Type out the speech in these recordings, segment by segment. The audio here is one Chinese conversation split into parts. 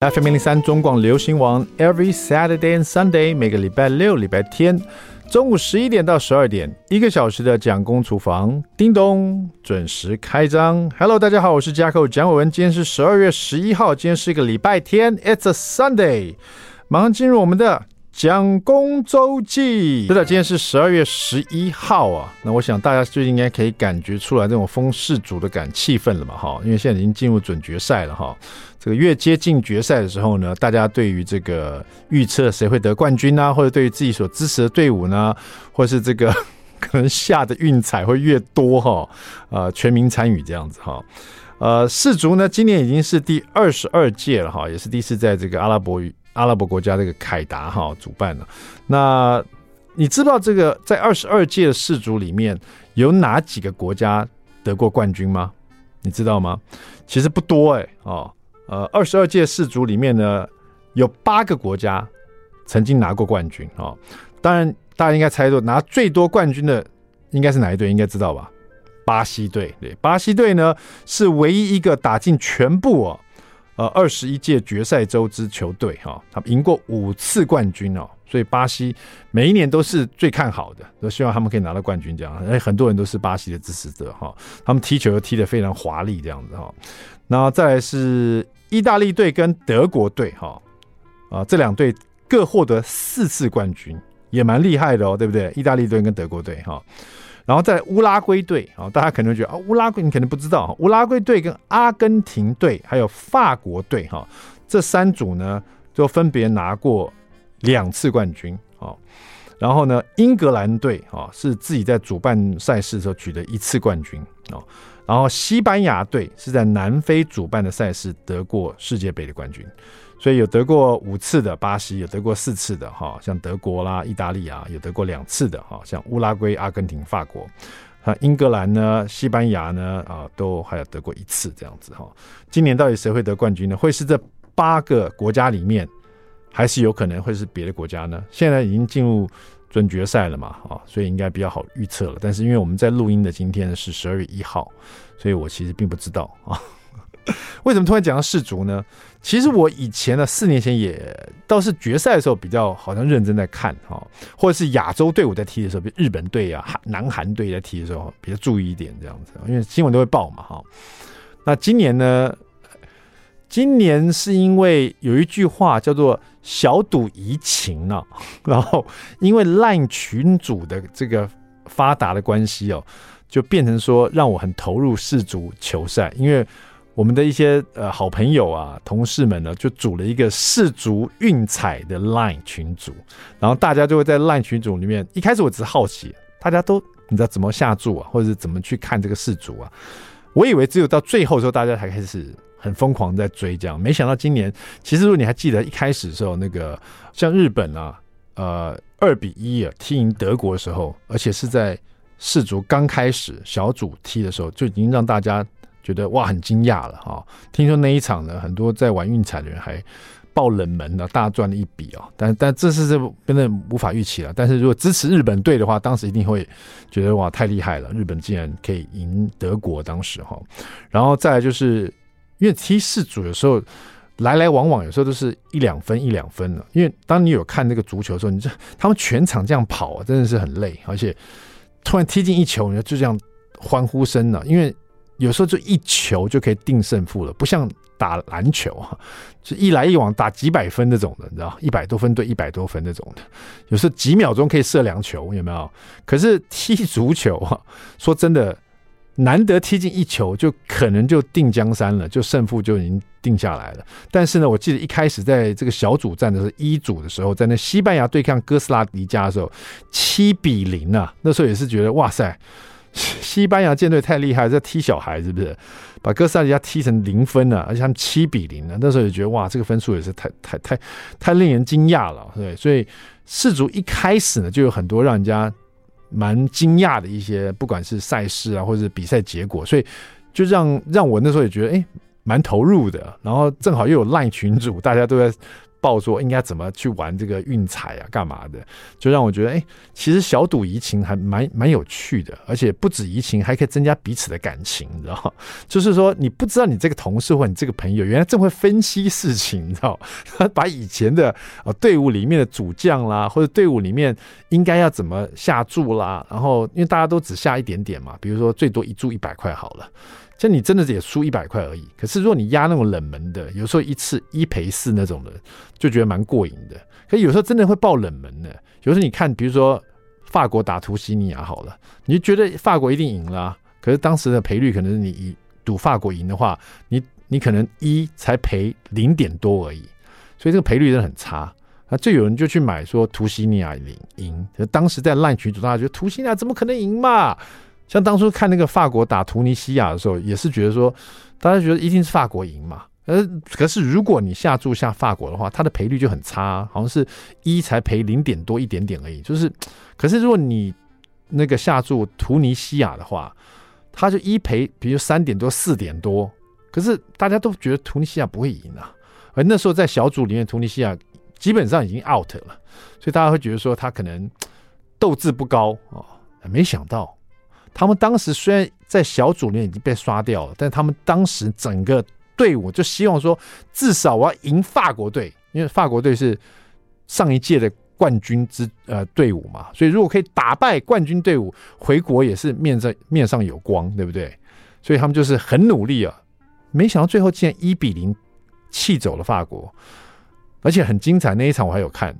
FM 零零三中广流行王，Every Saturday and Sunday，每个礼拜六、礼拜天中午十一点到十二点，一个小时的蒋公厨房，叮咚准时开张。Hello，大家好，我是加寇蒋伟文，今天是十二月十一号，今天是一个礼拜天，It's a Sunday，马上进入我们的。蒋公周记，是的，今天是十二月十一号啊。那我想大家最近应该可以感觉出来这种封世主的感气氛了嘛，哈，因为现在已经进入准决赛了哈。这个越接近决赛的时候呢，大家对于这个预测谁会得冠军啊，或者对于自己所支持的队伍呢，或是这个 可能下的运彩会越多哈，呃，全民参与这样子哈。呃，世足呢，今年已经是第二十二届了哈，也是第一次在这个阿拉伯语。阿拉伯国家这个凯达哈主办了，那你知道这个在二十二届的世足里面有哪几个国家得过冠军吗？你知道吗？其实不多哎哦，呃，二十二届世足里面呢有八个国家曾经拿过冠军哦。当然，大家应该猜到拿最多冠军的应该是哪一队？应该知道吧？巴西队对，巴西队呢是唯一一个打进全部哦。呃，二十一届决赛周之球队哈，他们赢过五次冠军哦，所以巴西每一年都是最看好的，都希望他们可以拿到冠军这样。哎，很多人都是巴西的支持者哈，他们踢球又踢得非常华丽这样子哈。然后再来是意大利队跟德国队哈，啊，这两队各获得四次冠军，也蛮厉害的哦，对不对？意大利队跟德国队哈。然后在乌拉圭队啊，大家可能会觉得啊，乌拉圭你可能不知道，乌拉圭队跟阿根廷队还有法国队哈，这三组呢就分别拿过两次冠军啊。然后呢，英格兰队啊是自己在主办赛事的时候取得一次冠军啊。然后西班牙队是在南非主办的赛事得过世界杯的冠军。所以有得过五次的巴西，有得过四次的哈，像德国啦、意大利啊，有得过两次的哈，像乌拉圭、阿根廷、法国，啊，英格兰呢、西班牙呢啊，都还有得过一次这样子哈。今年到底谁会得冠军呢？会是这八个国家里面，还是有可能会是别的国家呢？现在已经进入准决赛了嘛，啊，所以应该比较好预测了。但是因为我们在录音的今天是十二月一号，所以我其实并不知道啊。为什么突然讲到世足呢？其实我以前呢，四年前也倒是决赛的时候比较好像认真在看哈，或者是亚洲队伍在踢的时候，比如日本队啊、韩南韩队在踢的时候比较注意一点这样子，因为新闻都会报嘛哈。那今年呢？今年是因为有一句话叫做“小赌怡情”呢，然后因为 LINE 群组的这个发达的关系哦，就变成说让我很投入世足球赛，因为。我们的一些呃好朋友啊、同事们呢，就组了一个世足运彩的 LINE 群组，然后大家就会在 LINE 群组里面。一开始我只是好奇，大家都你知道怎么下注啊，或者是怎么去看这个世足啊？我以为只有到最后的时候，大家才开始很疯狂在追这样。没想到今年，其实如果你还记得一开始的时候，那个像日本啊，呃二比一啊踢赢德国的时候，而且是在世足刚开始小组踢的时候，就已经让大家。觉得哇，很惊讶了哈！听说那一场呢，很多在玩运彩的人还爆冷门的，大赚了一笔哦。但但这是真的无法预期了。但是如果支持日本队的话，当时一定会觉得哇，太厉害了！日本竟然可以赢德国，当时哈。然后再来就是，因为踢四组有时候来来往往，有时候都是一两分一两分的。因为当你有看那个足球的时候，你这他们全场这样跑啊，真的是很累，而且突然踢进一球，你就这样欢呼声了，因为。有时候就一球就可以定胜负了，不像打篮球啊，就一来一往打几百分那种的，你知道，一百多分对一百多分那种的，有时候几秒钟可以射两球，有没有？可是踢足球啊，说真的，难得踢进一球，就可能就定江山了，就胜负就已经定下来了。但是呢，我记得一开始在这个小组战的时候，一组的时候，在那西班牙对抗哥斯拉迪加的时候，七比零啊，那时候也是觉得哇塞。西班牙舰队太厉害，在踢小孩是不是？把哥斯拉迪加踢成零分了，而且他们七比零了。那时候也觉得哇，这个分数也是太太太太令人惊讶了，对。所以世足一开始呢，就有很多让人家蛮惊讶的一些，不管是赛事啊，或者比赛结果，所以就让让我那时候也觉得哎，蛮投入的。然后正好又有赖群主，大家都在报说应该怎么去玩这个运彩啊，干嘛的，就让我觉得，哎，其实小赌怡情还蛮蛮有趣的，而且不止怡情，还可以增加彼此的感情，你知道？就是说，你不知道你这个同事或你这个朋友，原来这么会分析事情，你知道？把以前的队伍里面的主将啦，或者队伍里面应该要怎么下注啦，然后因为大家都只下一点点嘛，比如说最多一注一百块好了。像你真的也输一百块而已，可是如果你压那种冷门的，有时候一次一赔四那种的，就觉得蛮过瘾的。可有时候真的会爆冷门的，有时候你看，比如说法国打图西尼亚好了，你就觉得法国一定赢了，可是当时的赔率可能是你赌法国赢的话，你你可能一才赔零点多而已，所以这个赔率真的很差。那就有人就去买说图西尼亚赢赢，当时在烂群组大家觉得图西尼亚怎么可能赢嘛？像当初看那个法国打突尼西亚的时候，也是觉得说，大家觉得一定是法国赢嘛。呃，可是如果你下注下法国的话，它的赔率就很差，好像是一才赔零点多一点点而已。就是，可是如果你那个下注突尼西亚的话，它就一赔，比如三点多、四点多。可是大家都觉得突尼西亚不会赢啊。而那时候在小组里面，突尼西亚基本上已经 out 了，所以大家会觉得说他可能斗志不高啊。没想到。他们当时虽然在小组里面已经被刷掉了，但他们当时整个队伍就希望说，至少我要赢法国队，因为法国队是上一届的冠军之呃队伍嘛，所以如果可以打败冠军队伍，回国也是面在面上有光，对不对？所以他们就是很努力啊，没想到最后竟然一比零气走了法国，而且很精彩。那一场我还有看，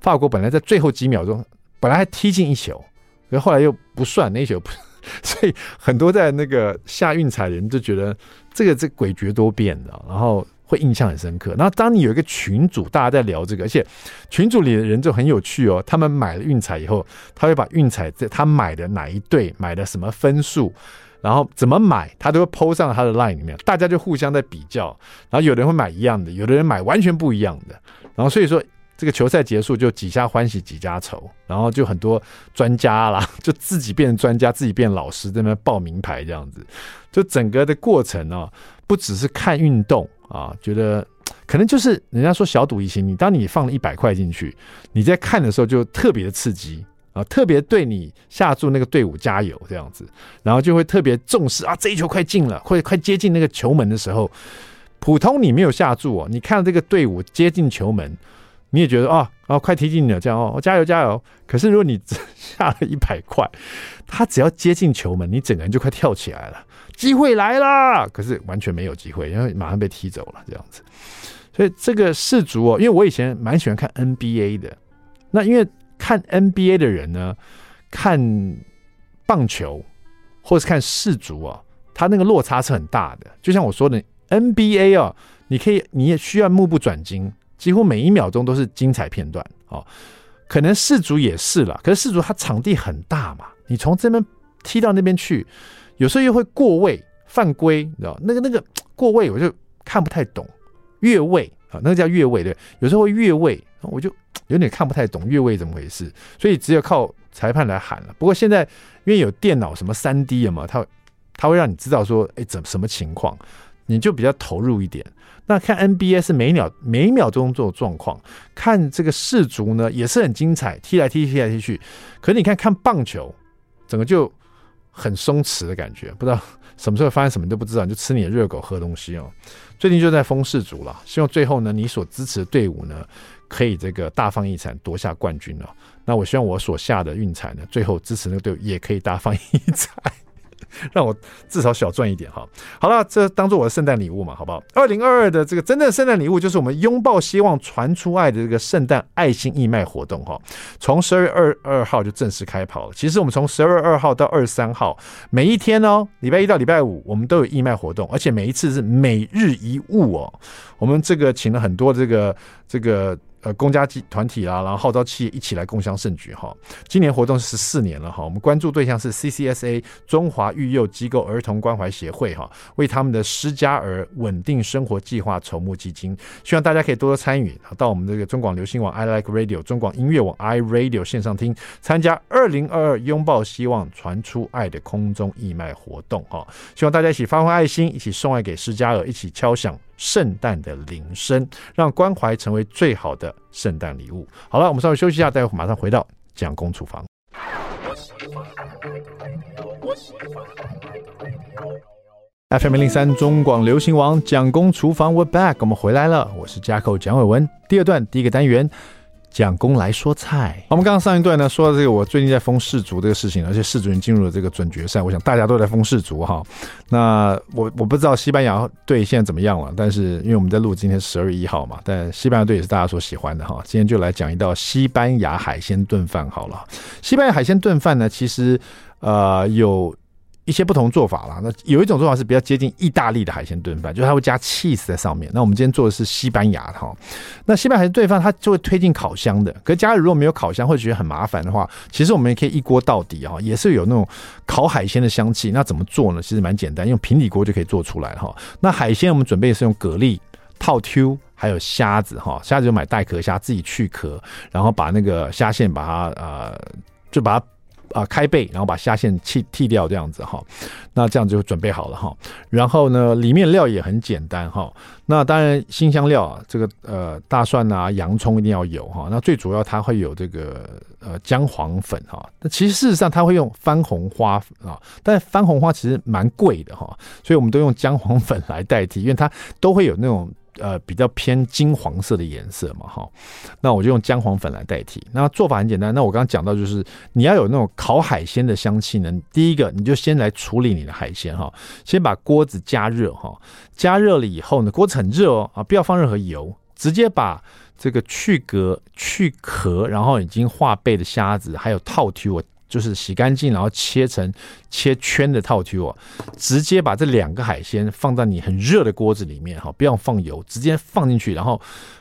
法国本来在最后几秒钟本来还踢进一球，可是后来又不算那一球不。所以很多在那个下运彩的人就觉得这个这诡谲多变的，然后会印象很深刻。然后当你有一个群组，大家在聊这个，而且群组里的人就很有趣哦。他们买了运彩以后，他会把运彩在他买的哪一队买的什么分数，然后怎么买，他都会 po 上他的 line 里面，大家就互相在比较。然后有的人会买一样的，有的人买完全不一样的。然后所以说。这个球赛结束就几家欢喜几家愁，然后就很多专家啦，就自己变专家，自己变老师，在那边报名牌这样子，就整个的过程呢、啊，不只是看运动啊，觉得可能就是人家说小赌怡情，你当你放了一百块进去，你在看的时候就特别的刺激啊，特别对你下注那个队伍加油这样子，然后就会特别重视啊，这一球快进了，或者快接近那个球门的时候，普通你没有下注哦，你看到这个队伍接近球门。你也觉得啊，哦，快踢进了，这样哦，加油加油。可是如果你下了一百块，他只要接近球门，你整个人就快跳起来了，机会来了。可是完全没有机会，因为马上被踢走了，这样子。所以这个世足哦，因为我以前蛮喜欢看 NBA 的，那因为看 NBA 的人呢，看棒球或是看世足啊，他那个落差是很大的。就像我说的 NBA 啊，你可以，你也需要目不转睛。几乎每一秒钟都是精彩片段哦，可能世足也是啦，可是世足它场地很大嘛，你从这边踢到那边去，有时候又会过位犯规，你知道那个那个过位我就看不太懂，越位啊，那个叫越位对，有时候会越位，我就有点看不太懂越位怎么回事，所以只有靠裁判来喊了。不过现在因为有电脑什么三 D 了嘛，它它会让你知道说，哎，怎什么情况，你就比较投入一点。那看 NBA 是每秒每秒钟这种状况，看这个世足呢也是很精彩，踢来踢去踢来踢去。可是你看看棒球，整个就很松弛的感觉，不知道什么时候发生什么都不知道，你就吃你的热狗喝东西哦。最近就在封世足了，希望最后呢你所支持的队伍呢可以这个大放异彩夺下冠军哦。那我希望我所下的运彩呢，最后支持那个队伍也可以大放异彩。让我至少小赚一点哈。好了，这当做我的圣诞礼物嘛，好不好？二零二二的这个真正圣诞礼物就是我们拥抱希望，传出爱的这个圣诞爱心义卖活动哈。从十二月二二号就正式开跑了。其实我们从十二月二号到二十三号，每一天哦，礼拜一到礼拜五，我们都有义卖活动，而且每一次是每日一物哦。我们这个请了很多这个这个。呃，公家机团体啦，然后号召企业一起来共襄盛举哈。今年活动是十四年了哈，我们关注对象是 CCSA 中华育幼机构儿童关怀协会哈，为他们的失家儿稳定生活计划筹募基金，希望大家可以多多参与，到我们这个中广流行网 I Like Radio、中广音乐网 I Radio 线上听，参加二零二二拥抱希望传出爱的空中义卖活动哈。希望大家一起发挥爱心，一起送爱给失家儿，一起敲响圣诞的铃声，让关怀成为最好的圣诞礼物。好了，我们稍微休息一下，待会马上回到蒋公厨房。FM 零三中广流行王蒋公厨房，We're back，我们回来了，我是加口蒋伟文。第二段第一个单元。蒋公来说菜。我们刚刚上一段呢，说到这个我最近在封世足这个事情，而且世足已经进入了这个准决赛。我想大家都在封世足哈。那我我不知道西班牙队现在怎么样了，但是因为我们在录今天十二月一号嘛，但西班牙队也是大家所喜欢的哈。今天就来讲一道西班牙海鲜炖饭好了。西班牙海鲜炖饭呢，其实呃有。一些不同做法啦，那有一种做法是比较接近意大利的海鲜炖饭，就是它会加 cheese 在上面。那我们今天做的是西班牙的哈。那西班牙海鲜炖饭它就会推进烤箱的，可是家里如果没有烤箱，会觉得很麻烦的话，其实我们也可以一锅到底哈，也是有那种烤海鲜的香气。那怎么做呢？其实蛮简单，用平底锅就可以做出来哈。那海鲜我们准备是用蛤蜊、套 Q 还有虾子哈，虾子就买带壳虾，自己去壳，然后把那个虾线把它呃就把它。啊，开背，然后把虾线剃剃掉，这样子哈，那这样就准备好了哈。然后呢，里面料也很简单哈。那当然，辛香料啊，这个呃大蒜啊、洋葱一定要有哈。那最主要它会有这个呃姜黄粉哈。那其实事实上它会用番红花啊，但番红花其实蛮贵的哈，所以我们都用姜黄粉来代替，因为它都会有那种。呃，比较偏金黄色的颜色嘛，哈，那我就用姜黄粉来代替。那做法很简单，那我刚刚讲到就是你要有那种烤海鲜的香气呢。第一个，你就先来处理你的海鲜哈，先把锅子加热哈，加热了以后呢，锅子很热哦啊，不要放任何油，直接把这个去壳、去壳，然后已经化背的虾子还有套体我。就是洗干净，然后切成切圈的套 Q 啊，直接把这两个海鲜放在你很热的锅子里面哈，不要放油，直接放进去，然后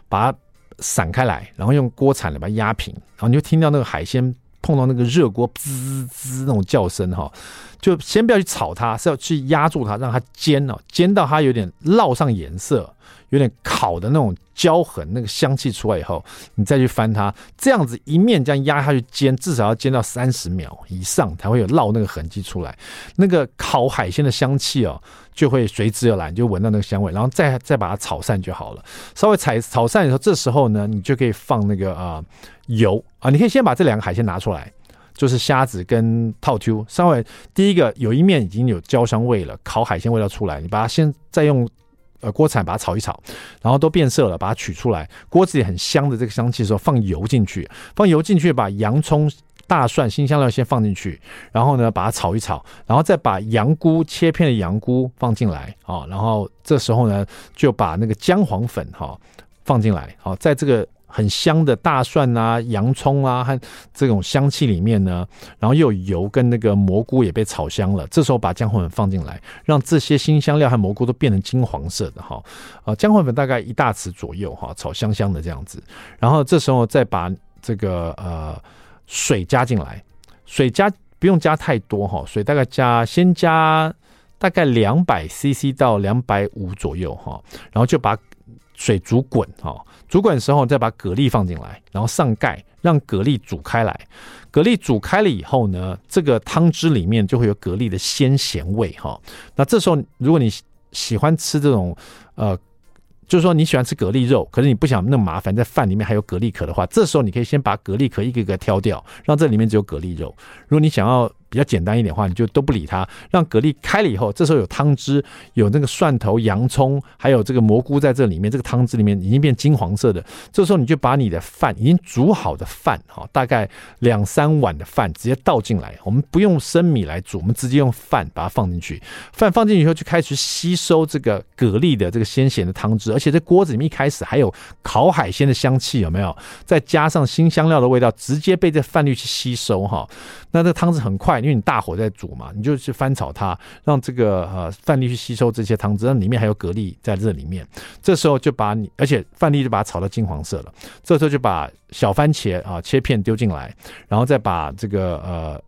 把它散开来，然后用锅铲来把它压平，然后你就听到那个海鲜碰到那个热锅滋滋那种叫声哈，就先不要去炒它，是要去压住它，让它煎哦，煎到它有点烙上颜色。有点烤的那种焦痕，那个香气出来以后，你再去翻它，这样子一面这样压下去煎，至少要煎到三十秒以上才会有烙那个痕迹出来。那个烤海鲜的香气哦，就会随之而来，你就闻到那个香味，然后再再把它炒散就好了。稍微炒炒散以后，这时候呢，你就可以放那个啊、油啊，你可以先把这两个海鲜拿出来，就是虾子跟套秋稍微第一个有一面已经有焦香味了，烤海鲜味道出来，你把它先再用。呃，锅铲把它炒一炒，然后都变色了，把它取出来。锅子里很香的这个香气的时候，放油进去，放油进去，把洋葱、大蒜、新香料先放进去，然后呢，把它炒一炒，然后再把羊菇切片的羊菇放进来啊，然后这时候呢，就把那个姜黄粉哈放进来，好，在这个。很香的大蒜啊、洋葱啊和这种香气里面呢，然后又有油跟那个蘑菇也被炒香了。这时候把姜黄粉放进来，让这些新香料和蘑菇都变成金黄色的哈。啊，姜黄粉大概一大匙左右哈，炒香香的这样子。然后这时候再把这个呃水加进来，水加不用加太多哈，水大概加先加大概两百 CC 到两百五左右哈，然后就把水煮滚哈。煮滚的时候，再把蛤蜊放进来，然后上盖，让蛤蜊煮开来。蛤蜊煮开了以后呢，这个汤汁里面就会有蛤蜊的鲜咸味哈。那这时候，如果你喜欢吃这种呃，就是说你喜欢吃蛤蜊肉，可是你不想那么麻烦，在饭里面还有蛤蜊壳的话，这时候你可以先把蛤蜊壳一个一个挑掉，让这里面只有蛤蜊肉。如果你想要比较简单一点的话，你就都不理它，让蛤蜊开了以后，这时候有汤汁，有那个蒜头、洋葱，还有这个蘑菇在这里面，这个汤汁里面已经变金黄色的。这时候你就把你的饭已经煮好的饭，哈，大概两三碗的饭直接倒进来，我们不用生米来煮，我们直接用饭把它放进去。饭放进去以后，就开始吸收这个蛤蜊的这个鲜咸的汤汁，而且这锅子里面一开始还有烤海鲜的香气，有没有？再加上新香料的味道，直接被这饭粒去吸收，哈。那这汤汁很快。因为你大火在煮嘛，你就去翻炒它，让这个呃饭粒去吸收这些汤汁，那里面还有蛤蜊在这里面。这时候就把你，而且饭粒就把它炒到金黄色了。这时候就把小番茄啊切片丢进来，然后再把这个呃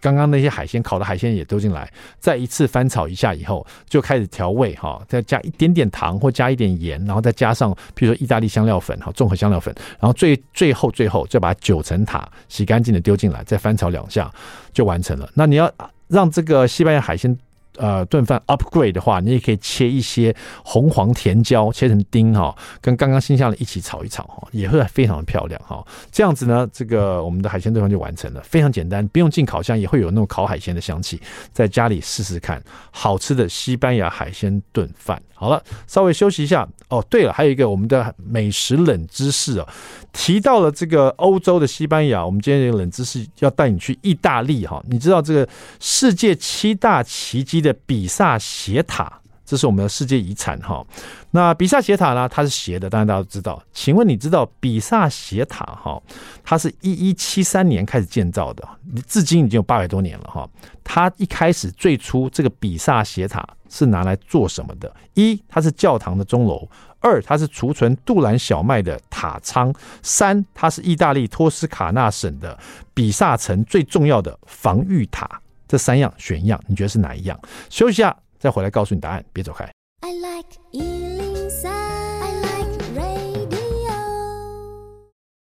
刚刚那些海鲜烤的海鲜也丢进来，再一次翻炒一下以后，就开始调味哈，再加一点点糖或加一点盐，然后再加上比如说意大利香料粉哈，综合香料粉，然后最最后最后就把九层塔洗干净的丢进来，再翻炒两下。就完成了。那你要让这个西班牙海鲜呃炖饭 upgrade 的话，你也可以切一些红黄甜椒，切成丁哈，跟刚刚新下的一起炒一炒哈，也会非常的漂亮哈。这样子呢，这个我们的海鲜炖饭就完成了，非常简单，不用进烤箱，也会有那种烤海鲜的香气。在家里试试看，好吃的西班牙海鲜炖饭。好了，稍微休息一下哦。对了，还有一个我们的美食冷知识哦，提到了这个欧洲的西班牙，我们今天这个冷知识要带你去意大利哈。你知道这个世界七大奇迹的比萨斜塔，这是我们的世界遗产哈。那比萨斜塔呢，它是斜的，当然大家都知道。请问你知道比萨斜塔哈，它是一一七三年开始建造的，至今已经有八百多年了哈。它一开始最初这个比萨斜塔。是拿来做什么的？一，它是教堂的钟楼；二，它是储存杜兰小麦的塔仓；三，它是意大利托斯卡纳省的比萨城最重要的防御塔。这三样选一样，你觉得是哪一样？休息一下，再回来告诉你答案。别走开。I like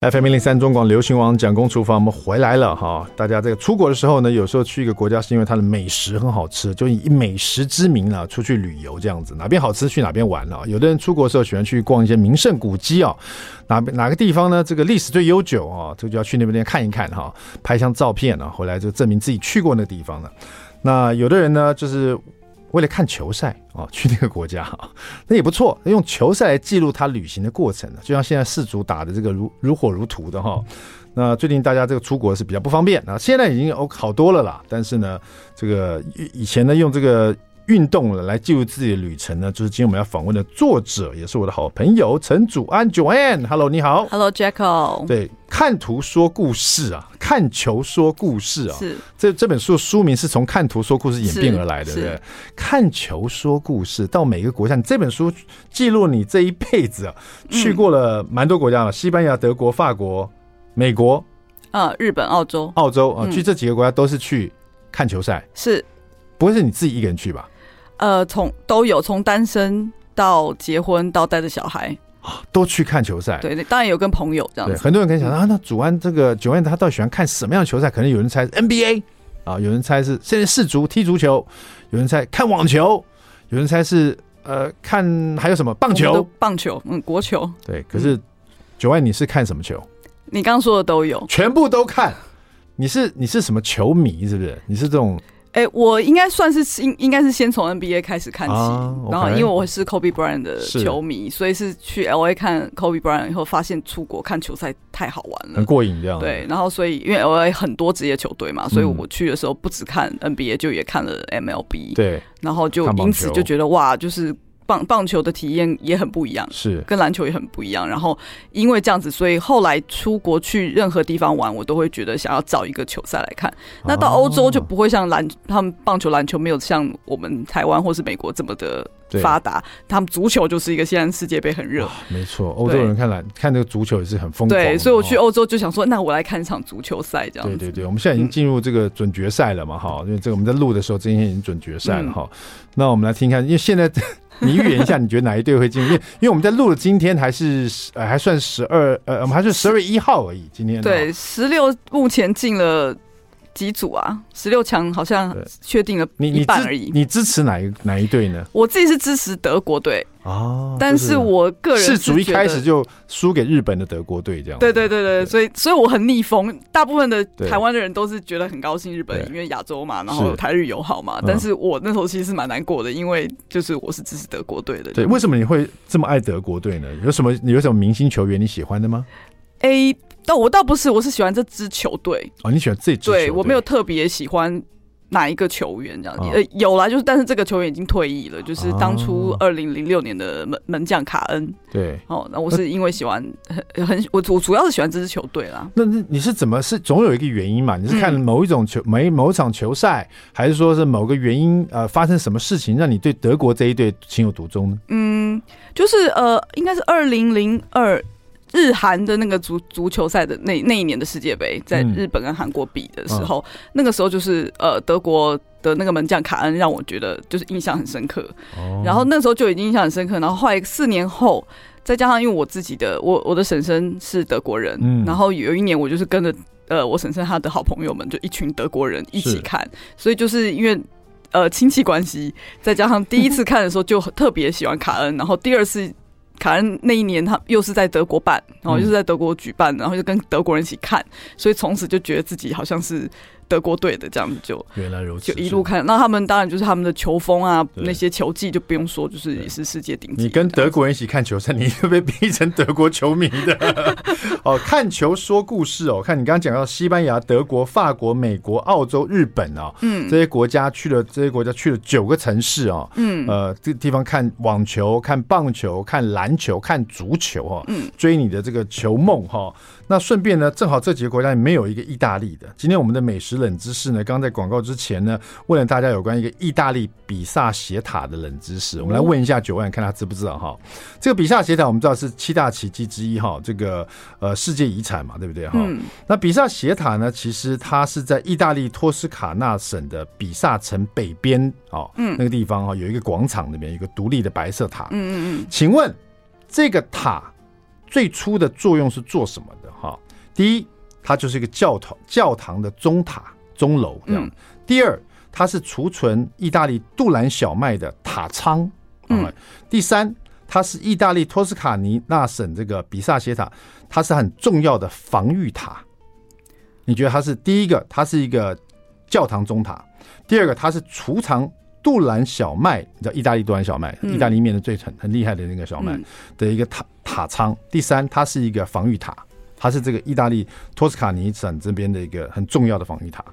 FM 零零三中广流行网蒋公厨房，我们回来了哈！大家这个出国的时候呢，有时候去一个国家是因为它的美食很好吃，就以美食之名啊出去旅游这样子，哪边好吃去哪边玩啊。有的人出国的时候喜欢去逛一些名胜古迹啊，哪哪个地方呢？这个历史最悠久啊，这就要去那边看一看哈，拍一张照片啊，回来就证明自己去过那个地方了。那有的人呢，就是。为了看球赛啊，去那个国家哈，那也不错。用球赛来记录他旅行的过程呢，就像现在世足打的这个如如火如荼的哈。那最近大家这个出国是比较不方便啊，现在已经哦好多了啦。但是呢，这个以前呢用这个。运动了来记录自己的旅程呢，就是今天我们要访问的作者，也是我的好朋友陈祖安 Joanne，Hello，你好，Hello，Jacko，对，看图说故事啊，看球说故事啊，是。这这本书的书名是从看图说故事演变而来的，对不对？看球说故事，到每个国家，你这本书记录你这一辈子啊，去过了蛮多国家了，西班牙、德国、法国、美国，啊，日本、澳洲、澳洲啊，去这几个国家都是去看球赛，是。不会是你自己一个人去吧？呃，从都有，从单身到结婚到带着小孩，都去看球赛。对，当然有跟朋友这样子。很多人可以想到啊，那祖安这个九安他到底喜欢看什么样的球赛？可能有人猜是 NBA 啊，有人猜是现在世足踢足球，有人猜看网球，有人猜是呃看还有什么棒球？棒球，嗯，国球。对，可是九安你是看什么球？你刚刚说的都有，全部都看。你是你是什么球迷？是不是？你是这种？哎、欸，我应该算是应应该是先从 NBA 开始看起，啊 okay、然后因为我是 Kobe Bryant 的球迷，所以是去 LA 看 Kobe Bryant 以后，发现出国看球赛太好玩了，很过瘾这样。对，然后所以因为 LA 很多职业球队嘛，所以我去的时候不只看 NBA，就也看了 MLB。对，然后就因此就觉得哇，就是。棒棒球的体验也很不一样，是跟篮球也很不一样。然后因为这样子，所以后来出国去任何地方玩，我都会觉得想要找一个球赛来看。那到欧洲就不会像篮，他们棒球、篮球没有像我们台湾或是美国这么的发达。他们足球就是一个现在世界杯很热，没错。欧洲人看篮看这个足球也是很疯狂。对，所以我去欧洲就想说，那我来看一场足球赛这样子。对对对，我们现在已经进入这个准决赛了嘛，哈、嗯，因为这个我们在录的时候，今天已经准决赛了哈、嗯。那我们来听看，因为现在。你预言一下，你觉得哪一队会进？因为因为我们在录的今天还是呃还算十二呃我们还是十二月一号而已。今天对十六目前进了几组啊？十六强好像确定了一半而已。你，你支持哪一哪一队呢？我自己是支持德国队。哦，但是我个人是世足一开始就输给日本的德国队这样。对对对对，所以所以我很逆风。大部分的台湾的人都是觉得很高兴日本，因为亚洲嘛，然后台日友好嘛。但是我那时候其实是蛮难过的，因为就是我是支持德国队的。对，为什么你会这么爱德国队呢？有什么你有什么明星球员你喜欢的吗？哎，但我倒不是，我是喜欢这支球队。哦，你喜欢这支？对，我没有特别喜欢。哪一个球员这样子？呃，有啦，就是但是这个球员已经退役了，就是当初二零零六年的门门将卡恩。对，哦，那我是因为喜欢很很我我主要是喜欢这支球队啦。那那你是怎么是总有一个原因嘛？你是看某一种球某某场球赛，还是说是某个原因呃发生什么事情让你对德国这一队情有独钟呢？嗯，就是呃，应该是二零零二。日韩的那个足足球赛的那那一年的世界杯，在日本跟韩国比的时候，嗯，那个时候就是呃德国的那个门将卡恩让我觉得就是印象很深刻，哦，然后那时候就已经印象很深刻，然后后来四年后，再加上因为我自己的我我的婶婶是德国人，嗯，然后有一年我就是跟着呃我婶婶她的好朋友们就一群德国人一起看，所以就是因为。呃亲戚关系，再加上第一次看的时候就特别喜欢卡恩，然后第二次卡恩那一年他又是在德国办，然后又是在德国举办，然后就跟德国人一起看，所以从此就觉得自己好像是。德国队的这样子就原来如此，就一路看。那他们当然就是他们的球风啊，那些球技就不用说，就是也是世界顶级。你跟德国人一起看球赛，你会被逼成德国球迷的。哦，看球说故事哦，看你刚刚讲到西班牙、德国、法国、美国、澳洲、日本哦，嗯，这些国家去了，这些国家去了九个城市哦，嗯，呃，这个地方看网球、看棒球、看篮球、看足球哦，嗯，追你的这个球梦哈。那顺便呢，正好这几个国家里没有一个意大利的。今天我们的美食冷知识呢，刚刚在广告之前呢，问了大家有关一个意大利比萨斜塔的冷知识。我们来问一下九万，看他知不知道哈？这个比萨斜塔我们知道是七大奇迹之一哈，这个呃世界遗产嘛，对不对哈？那比萨斜塔呢，其实它是在意大利托斯卡纳省的比萨城北边哦，嗯，那个地方哈，有一个广场那边有一个独立的白色塔。嗯嗯嗯，请问这个塔最初的作用是做什么的？哈，第一，它就是一个教堂，教堂的钟塔、钟楼这样。第二，它是储存意大利杜兰小麦的塔仓。嗯。第三，它是意大利托斯卡尼纳省这个比萨斜塔，它是很重要的防御塔。你觉得它是第一个？它是一个教堂钟塔。第二个，它是储藏杜兰小麦，你知道意大利杜兰小麦，意大利面的最很很厉害的那个小麦的一个塔塔仓。第三，它是一个防御塔。它是这个意大利托斯卡尼省这边的一个很重要的防御塔。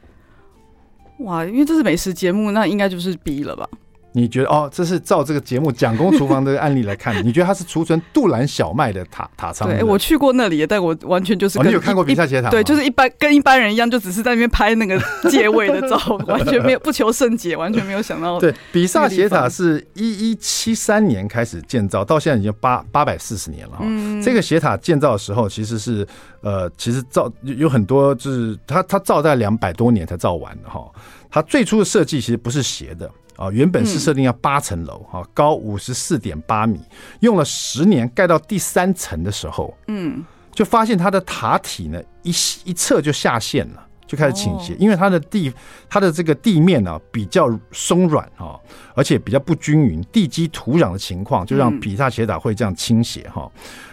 哇，因为这是美食节目，那应该就是 B 了吧？你觉得哦，这是照这个节目蒋公厨房的案例来看，你觉得它是储存杜兰小麦的塔 塔仓？对，我去过那里，但我完全就是、哦、你有看过比萨斜塔？对，就是一般 跟一般人一样，就只是在那边拍那个借位的照，完全没有不求甚解，完全没有想到。对，比萨斜塔是一一七三年开始建造，到现在已经八八百四十年了哈。嗯、这个斜塔建造的时候，其实是呃，其实造有很多，就是它它造在两百多年才造完的哈。它最初的设计其实不是斜的。啊，原本是设定要八层楼，哈，高五十四点八米，用了十年盖到第三层的时候，嗯，就发现它的塔体呢，一一侧就下陷了，就开始倾斜，因为它的地，它的这个地面呢比较松软哈，而且比较不均匀，地基土壤的情况就让比萨斜塔会这样倾斜哈。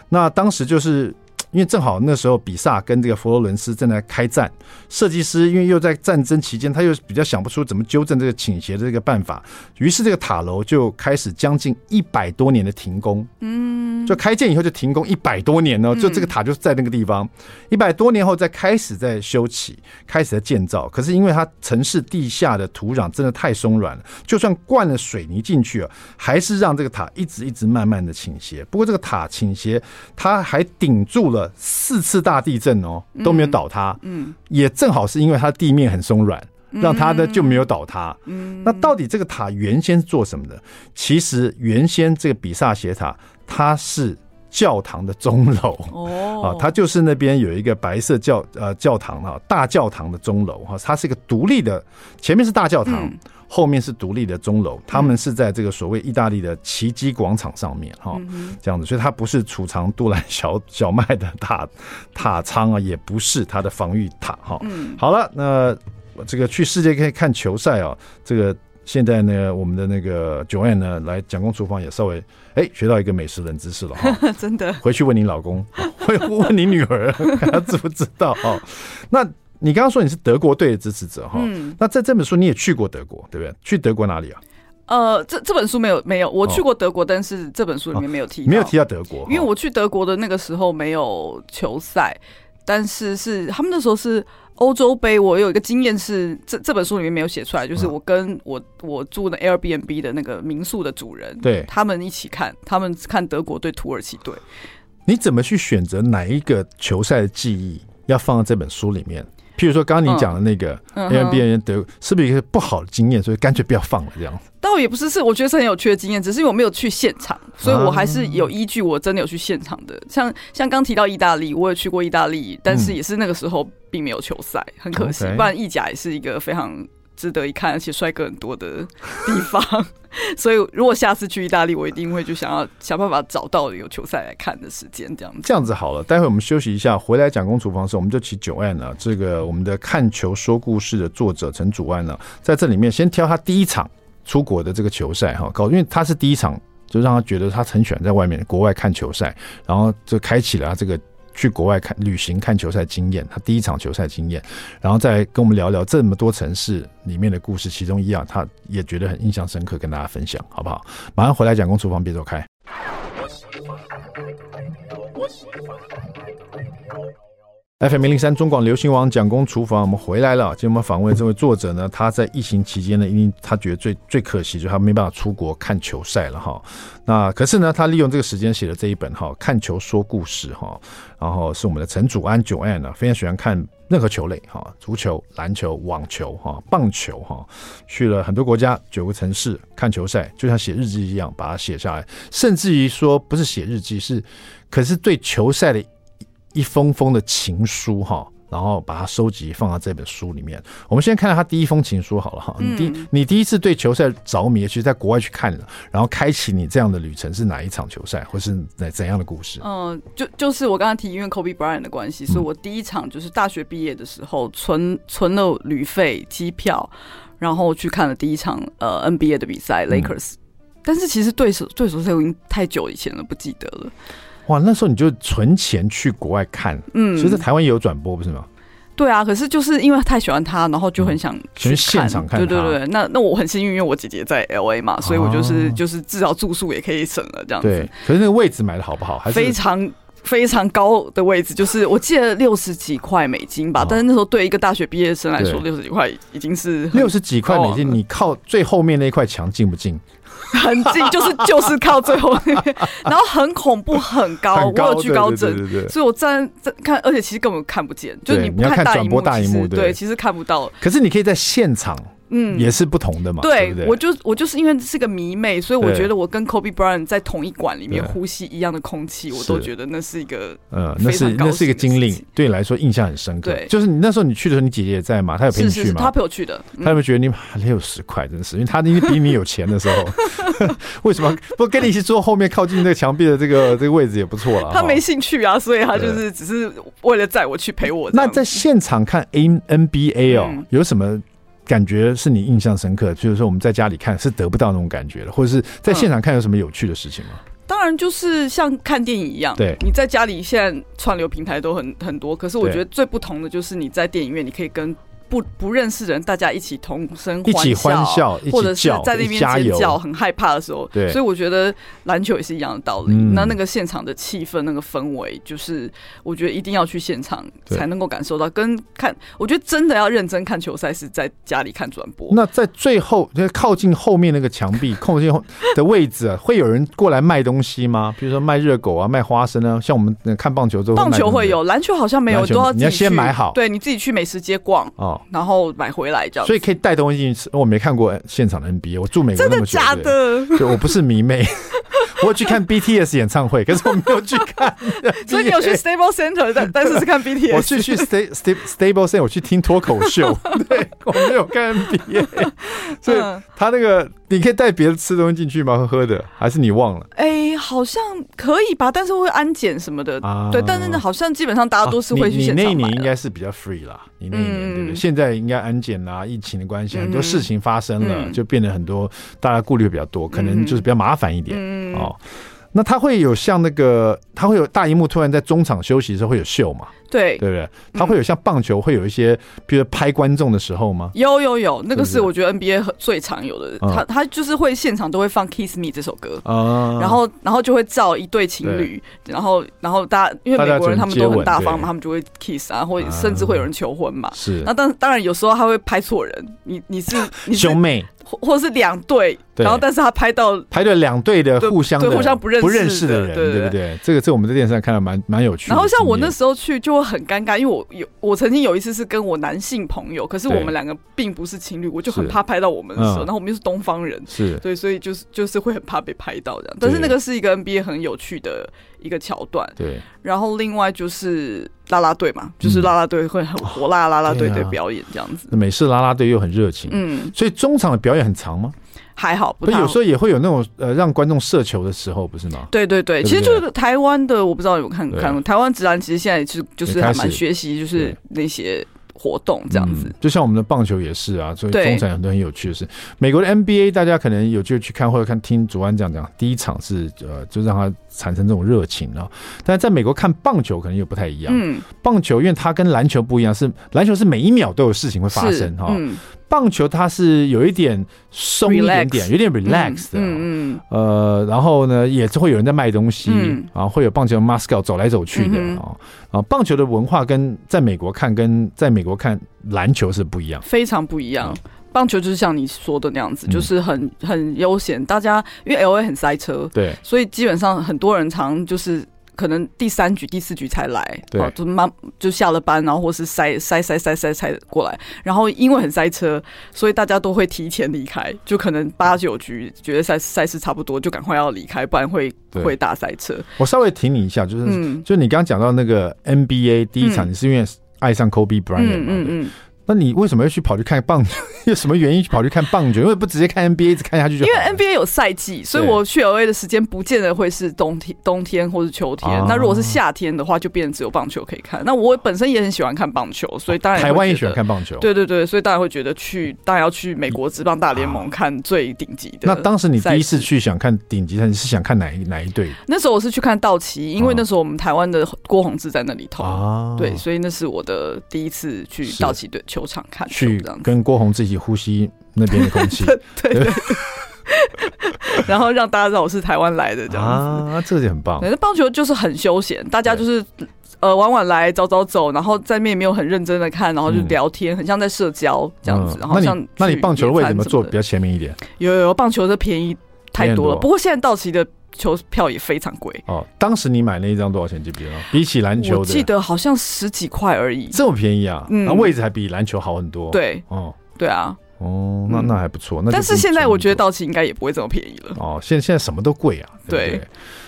那当时就是。因为正好那时候比萨跟这个佛罗伦斯正在开战，设计师因为又在战争期间，他又比较想不出怎么纠正这个倾斜的这个办法，于是这个塔楼就开始将近一百多年的停工。嗯，就开建以后就停工一百多年呢，就这个塔就在那个地方，一百多年后再开始在修起，开始在建造。可是因为它城市地下的土壤真的太松软了，就算灌了水泥进去啊，还是让这个塔一直一直慢慢的倾斜。不过这个塔倾斜，它还顶住了。四次大地震哦，都没有倒塌。嗯，也正好是因为它地面很松软，让它呢就没有倒塌。嗯，那到底这个塔原先是做什么的？其实原先这个比萨斜塔它是教堂的钟楼。哦，啊，它就是那边有一个白色教呃教堂啊，大教堂的钟楼哈，它是一个独立的，前面是大教堂。后面是独立的钟楼，他们是在这个所谓意大利的奇迹广场上面哈，这样子，所以它不是储藏杜兰小 小麦的塔塔仓啊，也不是它的防御塔哈。嗯。好了，那这个去世界可以看球赛啊，这个现在呢，我们的那个 Joanne 呢，来蒋公厨房也稍微哎学到一个美食冷知识了哈，真的，回去问你老公，会问你女儿，看 她知不知道哈，那。你刚刚说你是德国队的支持者哈，嗯、那在这本书你也去过德国对不对？去德国哪里啊？呃，这这本书没有没有，我去过德国，哦、但是这本书里面没有提，没有提到德国，因为我去德国的那个时候没有球赛，但是是他们那时候是欧洲杯，我有一个经验是这这本书里面没有写出来，就是我跟我我住的 Airbnb 的那个民宿的主人，对。他们一起看，他们看德国对土耳其队，你怎么去选择哪一个球赛的记忆要放在这本书里面？譬如说，刚刚你讲的那个 Airbnb 德是不是一个不好的经验，所以干脆不要放了这样？倒也不是，是我觉得是很有趣的经验，只是因为我没有去现场，所以我还是有依据，我真的有去现场的。像像刚提到意大利，我也去过意大利，但是也是那个时候并没有球赛，很可惜。不然意甲也是一个非常值得一看，而且帅哥很多的地方。所以如果下次去意大利，我一定会就想要想办法找到有球赛来看的时间，这样子。这样子好了，待会我们休息一下，回来讲公厨房的时候，我们就请 Joanne 呢，这个我们的看球说故事的作者陈祖安呢，在这里面先挑他第一场出国的这个球赛哈，搞，因为他是第一场，就让他觉得他很喜欢在外面国外看球赛，然后就开启了他这个。去国外看旅行看球赛经验，他第一场球赛经验，然后再跟我们聊聊这么多城市里面的故事，其中一样他也觉得很印象深刻，跟大家分享，好不好？马上回来讲公厨房，别走开。FM 零零三中广流行网蒋公厨房，我们回来了。今天我们访问这位作者呢，他在疫情期间呢，因为他觉得最最可惜，就是他没办法出国看球赛了哈。那可是呢，他利用这个时间写了这一本哈，看球说故事哈。然后是我们的陈祖安 Joanne 呢，非常喜欢看任何球类哈，足球、篮球、网球哈、棒球哈，去了很多国家九个城市看球赛，就像写日记一样把它写下来，甚至于说不是写日记，是可是对球赛的。一封封的情书哈，然后把它收集放到这本书里面。我们先看看他第一封情书好了哈。你第你第一次对球赛着迷，其实在国外去看了，然后开启你这样的旅程是哪一场球赛，或是哪怎样的故事？嗯，就就是我刚刚提，因为 Kobe Bryant 的关系，所以我第一场就是大学毕业的时候存存了旅费、机票，然后去看了第一场呃 NBA 的比赛 Lakers。但是其实对手对手赛已经太久以前了，不记得了。哇，那时候你就存钱去国外看，嗯，其实在台湾也有转播，不是吗？对啊，可是就是因为太喜欢他，然后就很想去现场看。对对对，那那我很幸运，因为我姐姐在 LA 嘛，所以我就是就是至少住宿也可以省了这样子。对，可是那个位置买的好不好？还是非常非常高的位置，就是我记得六十几块美金吧。但是那时候对一个大学毕业生来说，六十几块已经是六十几块美金，你靠最后面那一块墙进不进？很近，就是就是靠最后那边，然后很恐怖，很高，很高我有惧高症，对对对对，所以我站在看，而且其实根本看不见，就是你不看大荧幕，大荧幕对，其实看不到。可是你可以在现场。嗯，也是不同的嘛。对，对对，我就我就是因为是个迷妹，所以我觉得我跟 Kobe Bryant 在同一馆里面呼吸一样的空气，我都觉得那是一个呃，那是那是一个经历，对你来说印象很深刻。对，就是你那时候你去的时候，你姐姐也在嘛？她有陪你去吗？她陪我去的。她有没有觉得你六十块真是？因为她因为比你有钱的时候，为什么不跟你一起坐后面靠近那个墙壁的这个 这个位置也不错了？她没兴趣啊，所以她就是只是为了载我去陪我。那在现场看 N N B A 哦，有什么？感觉是你印象深刻，就是说我们在家里看是得不到那种感觉的，或者是在现场看有什么有趣的事情吗？嗯，当然就是像看电影一样，对，你在家里现在串流平台都很很多，可是我觉得最不同的就是你在电影院你可以跟。不不认识的人，大家一起同声一起欢笑，或者是在那边尖叫，很害怕的时候。对，所以我觉得篮球也是一样的道理。嗯、那那个现场的气氛，那个氛围，就是我觉得一定要去现场才能够感受到。跟看，我觉得真的要认真看球赛，是在家里看转播。那在最后，就是靠近后面那个墙壁，靠近的位置，啊，会有人过来卖东西吗？比如说卖热狗啊，卖花生啊。像我们看棒球都，棒球会有，篮球好像没有，都要你要先买好。对，你自己去美食街逛哦。然后买回来这样，所以可以带东西进去吃。我没看过现场的 NBA，我住美国那么久，真的假的？对，我不是迷妹。我去看 BTS 演唱会，可是我没有去看。所以你有去 Stable Center，但但是是看 BTS。我去去 Sta Stable Center，我去听脱口秀。对，我没有看 NBA。所以他那个，你可以带别的吃东西进去吗？喝喝的，还是你忘了？哎，好像可以吧，但是会安检什么的。对，但是好像基本上大家都是会去现场那一年应该是比较 free 啦，你那一年对不对？现在应该安检啦，疫情的关系，很多事情发生了，就变得很多大家顾虑比较多，可能就是比较麻烦一点。哦。那他会有像那个，他会有大荧幕突然在中场休息的时候会有秀嘛？对，对不对？他会有像棒球会有一些，比如拍观众的时候吗？有有有，那个是我觉得 NBA 最常有的，他他就是会现场都会放《Kiss Me》这首歌啊，然后然后就会照一对情侣，然后然后大家因为美国人他们都很大方嘛，他们就会 kiss 啊，或甚至会有人求婚嘛。是，那当当然有时候他会拍错人，你你是你兄妹。或或是两队，然后但是他拍到拍对两队的互相对互相不认不认识的人，对不对？这个在我们在电视上看到蛮蛮有趣的。然后像我那时候去就会很尴尬，因为我有我曾经有一次是跟我男性朋友，可是我们两个并不是情侣，我就很怕拍到我们的时候，然后我们又是东方人，是对，所以就是就是会很怕被拍到这样。但是那个是一个 NBA 很有趣的。一个桥段。对，然后另外就是啦啦队嘛，就是啦啦队会很火辣，啦啦队的表演这样子。美式啦啦队又很热情，嗯，所以中场的表演很长吗？还好，不有时候也会有那种呃让观众射球的时候，不是吗？对对对，其实就是台湾的，我不知道有看看台湾直男，其实现在是就是还蛮学习，就是那些。活动这样子、嗯，就像我们的棒球也是啊，所以中场很多很有趣的是，美国的 NBA 大家可能有机会去看或者看听主安这样讲，第一场是呃，就让他产生这种热情啊。但是在美国看棒球可能又不太一样，嗯，棒球因为它跟篮球不一样，是篮球是每一秒都有事情会发生哈。棒球它是有一点松一点点，有点 relax 的，嗯嗯，呃，然后呢，也是会有人在卖东西，然后会有棒球 mascot 走来走去的啊，啊，棒球的文化跟在美国看跟在美国看篮球是不一样，非常不一样。棒球就是像你说的那样子，就是很很悠闲，大家因为 LA 很塞车，对，所以基本上很多人常就是。可能第三局、第四局才来，对，就慢就下了班，然后或是塞塞塞塞塞才过来，然后因为很塞车，所以大家都会提前离开，就可能八九局觉得赛赛事差不多，就赶快要离开，不然会会大塞车。我稍微提你一下，就是、嗯、就你刚刚讲到那个 NBA 第一场，你是因为爱上 Kobe Bryant 嘛？嗯嗯。那你为什么要去跑去看棒球？有什么原因去跑去看棒球？因为不直接看 NBA，一直看下去就好。因为 NBA 有赛季，所以我去 LA 的时间不见得会是冬天、冬天或是秋天。那如果是夏天的话，就变成只有棒球可以看。那我本身也很喜欢看棒球，所以当然台湾也喜欢看棒球。对对对，所以当然会觉得去，当然要去美国职棒大联盟看最顶级的。那当时你第一次去想看顶级的，你是想看哪一哪一队？那时候我是去看道奇，因为那时候我们台湾的郭宏志在那里投。对，所以那是我的第一次去道奇队球场看球。跟郭宏自己呼吸那边的空气，对，然后让大家知道我是台湾来的这样子啊，这就很棒。那棒球就是很休闲，大家就是呃晚晚来早早走，然后在面没有很认真的看，然后就聊天，很像在社交这样子。然后像那你棒球的位置怎么坐比较前面一点？有有棒球的便宜太多了，不过现在道奇的球票也非常贵哦。当时你买那一张多少钱？记不记得？比起篮球，我记得好像十几块而已，这么便宜啊？嗯，那位置还比篮球好很多。对，哦，对啊，哦，那那还不错。那但是现在我觉得道奇应该也不会这么便宜了。哦，现现在什么都贵啊。对，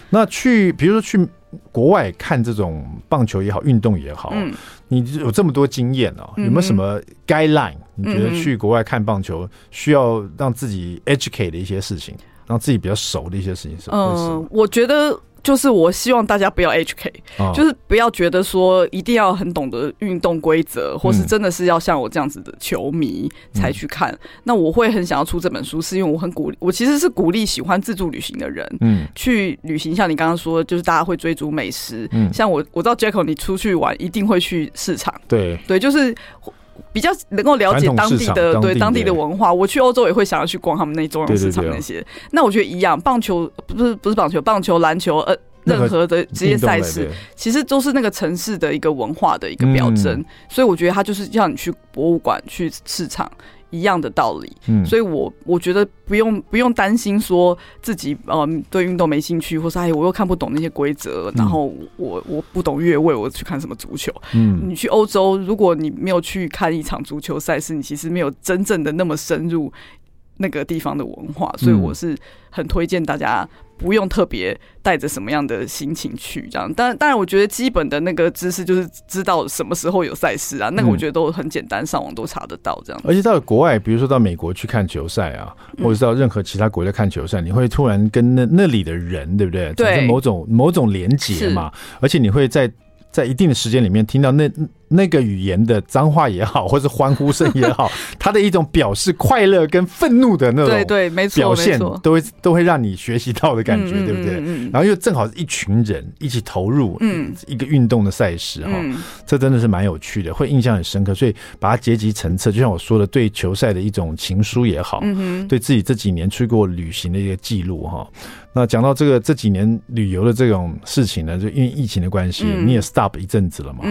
那去比如说去国外看这种棒球也好，运动也好，嗯，你有这么多经验啊，有没有什么 guideline？你觉得去国外看棒球需要让自己 educate 的一些事情？让自己比较熟的一些事情是，嗯，我觉得就是我希望大家不要 HK，就是不要觉得说一定要很懂得运动规则，或是真的是要像我这样子的球迷才去看。那我会很想要出这本书，是因为我很鼓励，我其实是鼓励喜欢自助旅行的人，嗯，去旅行。像你刚刚说，就是大家会追逐美食，嗯，像我我知道 Jacko，你出去玩一定会去市场，对。对，就是。比较能够了解当地的对当地的文化，我去欧洲也会想要去逛他们那中央市场那些。那我觉得一样，棒球不是不是棒球，棒球、篮球呃，任何的职业赛事，其实都是那个城市的一个文化的一个表征。所以我觉得它就是要你去博物馆、去市场。一样的道理，嗯，所以我我觉得不用不用担心说自己呃对运动没兴趣，或是哎我又看不懂那些规则，然后我我不懂越位，我去看什么足球？嗯，你去欧洲，如果你没有去看一场足球赛事，你其实没有真正的那么深入那个地方的文化，所以我是很推荐大家。不用特别带着什么样的心情去这样，但当然，我觉得基本的那个知识就是知道什么时候有赛事啊，那个我觉得都很简单，上网都查得到这样。而且到国外，比如说到美国去看球赛啊，或者到任何其他国家看球赛，你会突然跟那那里的人，对不对？产生某种某种连接嘛，而且你会在在一定的时间里面听到那。那个语言的脏话也好，或是欢呼声也好，他的一种表示快乐跟愤怒的那种，对对，没错，表现都会都会让你学习到的感觉，对不对？然后又正好是一群人一起投入嗯一个运动的赛事哈，这真的是蛮有趣的，会印象很深刻。所以把它结集成册，就像我说的，对球赛的一种情书也好，对自己这几年去过旅行的一个记录哈。那讲到这个这几年旅游的这种事情呢，就因为疫情的关系，你也 stop 一阵子了嘛，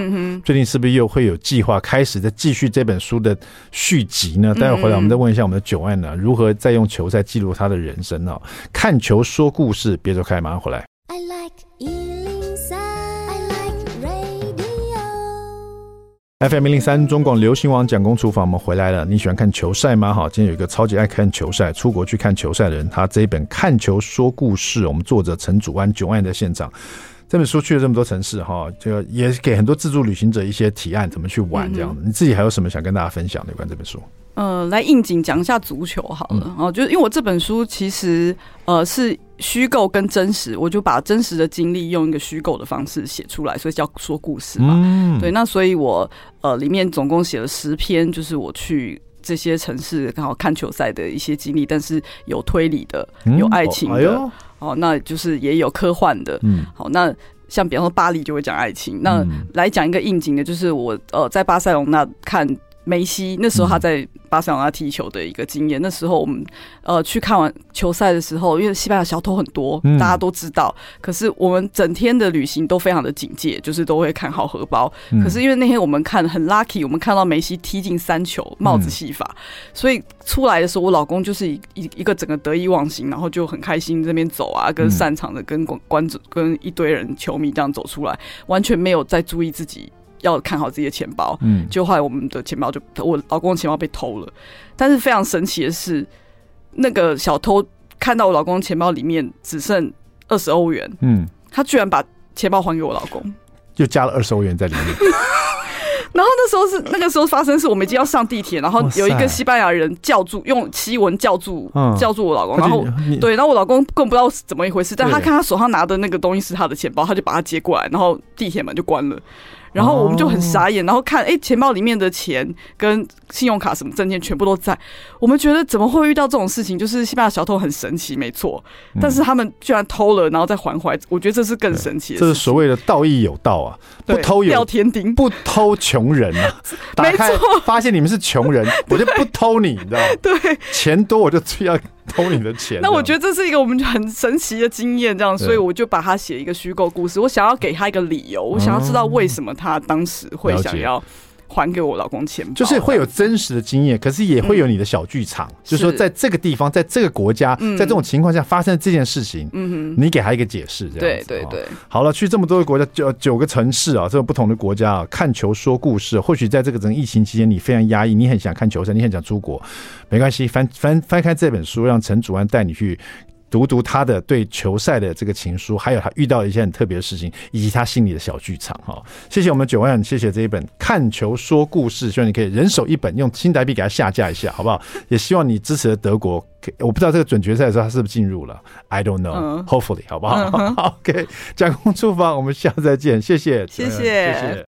最近是不是？又会有计划开始再继续这本书的续集呢？待会回来我们再问一下我们的 Joanne 呢，如何再用球赛记录他的人生呢？看球说故事，别走开，马上回来。I like 103, I like radio. FM 零零三中广流行网蒋公厨房，我们回来了。你喜欢看球赛吗？好，今天有一个超级爱看球赛、出国去看球赛的人，他这一本《看球说故事》，我们作者陈祖安 Joanne 在现场。这本书去了这么多城市哈，就也给很多自助旅行者一些提案，怎么去玩这样子。嗯、你自己还有什么想跟大家分享的有关这本书？呃，来应景讲一下足球好了。哦、嗯，就是因为我这本书其实呃是虚构跟真实，我就把真实的经历用一个虚构的方式写出来，所以叫说故事嘛。嗯、对，那所以我呃里面总共写了十篇，就是我去这些城市刚好看球赛的一些经历，但是有推理的，有爱情的。嗯哦哎哦，那就是也有科幻的，嗯，好，那像比方说巴黎就会讲爱情，那来讲一个应景的，就是我呃在巴塞隆那看梅西，那时候他在。巴塞罗那踢球的一个经验。那时候我们呃去看完球赛的时候，因为西班牙小偷很多，大家都知道。可是我们整天的旅行都非常的警戒，就是都会看好荷包。可是因为那天我们看很 lucky，我们看到梅西踢进三球，帽子戏法。所以出来的时候，我老公就是一一一个整个得意忘形，然后就很开心这边走啊，跟擅长的跟观观众跟一堆人球迷这样走出来，完全没有在注意自己。要看好自己的钱包，嗯，就后来我们的钱包就我老公的钱包被偷了，但是非常神奇的是，那个小偷看到我老公钱包里面只剩二十欧元，嗯，他居然把钱包还给我老公，又加了二十欧元在里面。然后那时候是那个时候发生是，我们已经要上地铁，然后有一个西班牙人叫住，用西文叫住叫住我老公，然后对，然后我老公更不知道是怎么一回事，但他看他手上拿的那个东西是他的钱包，他就把他接过来，然后地铁门就关了。然后我们就很傻眼，然后看，哎，钱包里面的钱跟信用卡什么证件全部都在。我们觉得怎么会遇到这种事情？就是西班牙小偷很神奇，没错，但是他们居然偷了，然后再还回来。我觉得这是更神奇的。这是所谓的道义有道啊，不偷有掉天丁，不偷穷人啊。打开发现你们是穷人，我就不偷你，你知道吗？对，钱多我就要。偷你的钱，那我觉得这是一个我们很神奇的经验，这样，所以我就把它写一个虚构故事。我想要给他一个理由，我想要知道为什么他当时会想要。还给我老公钱包，就是会有真实的经验，可是也会有你的小剧场，嗯、就是说在这个地方，在这个国家，嗯、在这种情况下发生这件事情，你给他一个解释，这样对对对。好了，去这么多个国家，九九个城市啊，这种不同的国家啊，看球说故事。或许在这个整个疫情期间，你非常压抑，你很想看球赛，你很想出国，没关系，翻翻翻开这本书，让陈祖安带你去。读读他的对球赛的这个情书，还有他遇到一些很特别的事情，以及他心里的小剧场哈。谢谢我们九万，谢谢这一本《看球说故事》，希望你可以人手一本，用新台币给他下架一下，好不好？也希望你支持的德国，我不知道这个准决赛的时候他是不是进入了，I don't know，Hopefully，好不好？OK，讲公厨房，我们下次再见，谢谢，谢谢，谢谢。